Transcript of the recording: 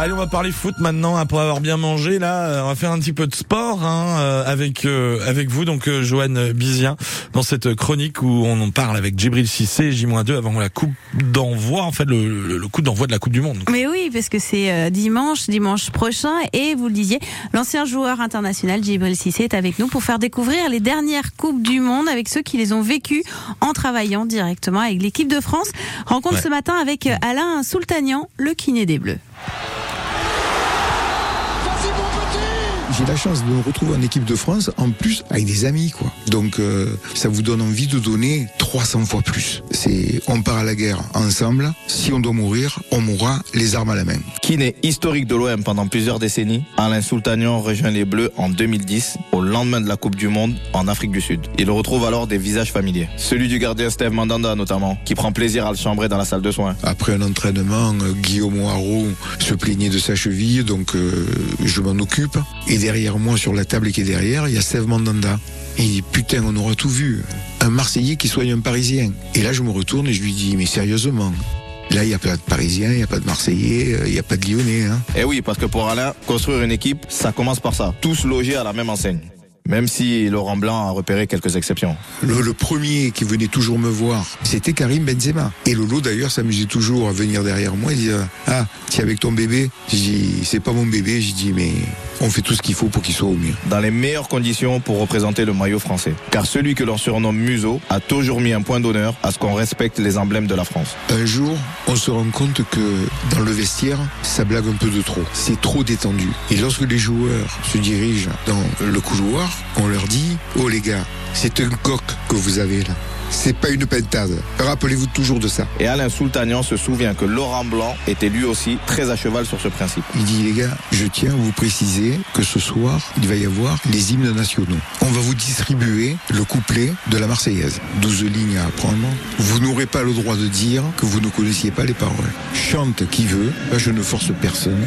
Allez, on va parler foot maintenant après avoir bien mangé. Là, euh, on va faire un petit peu de sport hein, euh, avec euh, avec vous, donc euh, Joanne Bizien, dans cette chronique où on en parle avec Djibril Cissé, J-2 avant la coupe d'envoi, en fait le, le, le coup d'envoi de la Coupe du Monde. Mais oui, parce que c'est euh, dimanche, dimanche prochain, et vous le disiez, l'ancien joueur international Djibril Cissé est avec nous pour faire découvrir les dernières coupes du monde avec ceux qui les ont vécues en travaillant directement avec l'équipe de France. Rencontre Ouais. ce matin avec euh, Alain Soultanian, le kiné des Bleus. J'ai la chance de me retrouver en équipe de France, en plus avec des amis, quoi. Donc euh, ça vous donne envie de donner 300 fois plus. C'est on part à la guerre ensemble. Si on doit mourir, on mourra les armes à la main. Kiné historique de l'OM pendant plusieurs décennies, Alain Soultanian rejoint les Bleus en 2010, au lendemain de la Coupe du Monde en Afrique du Sud. Il retrouve alors des visages familiers. Celui du gardien Steve Mandanda notamment, qui prend plaisir à le chambrer dans la salle de soins. Après un entraînement, euh, Guillaume Haro se plaignait de sa cheville, donc euh, je m'en occupe. Et derrière moi, sur la table qui est derrière, il y a Steve Mandanda. Et il dit putain, on aura tout vu. Un Marseillais qui soigne un Parisien. Et là, je me retourne et je lui dis mais sérieusement. Là, il n'y a pas de Parisien, il n'y a pas de Marseillais, euh, il n'y a pas de Lyonnais. Hein. Et oui, parce que pour Alain, construire une équipe, ça commence par ça. Tous logés à la même enseigne. Même si Laurent Blanc a repéré quelques exceptions. Le, le premier qui venait toujours me voir, c'était Karim Benzema. Et Lolo d'ailleurs s'amusait toujours à venir derrière moi et dire Ah, tu es avec ton bébé? J'ai dit C'est pas mon bébé. J'ai dit Mais on fait tout ce qu'il faut pour qu'il soit au mieux. Dans les meilleures conditions pour représenter le maillot français. Car celui que l'on surnomme Museau a toujours mis un point d'honneur à ce qu'on respecte les emblèmes de la France. Un jour, on se rend compte que dans le vestiaire, ça blague un peu de trop. C'est trop détendu. Et lorsque les joueurs se dirigent dans le couloir, on leur dit Oh les gars, c'est un coq que vous avez là. C'est pas une pentade. Rappelez-vous toujours de ça. Et Alain Soultanian se souvient que Laurent Blanc était lui aussi très à cheval sur ce principe. Il dit les gars, je tiens à vous préciser que ce soir, il va y avoir les hymnes nationaux. On va vous distribuer le couplet de la Marseillaise. 12 lignes à apprendre. Vous n'aurez pas le droit de dire que vous ne connaissiez pas les paroles. Chante qui veut, je ne force personne.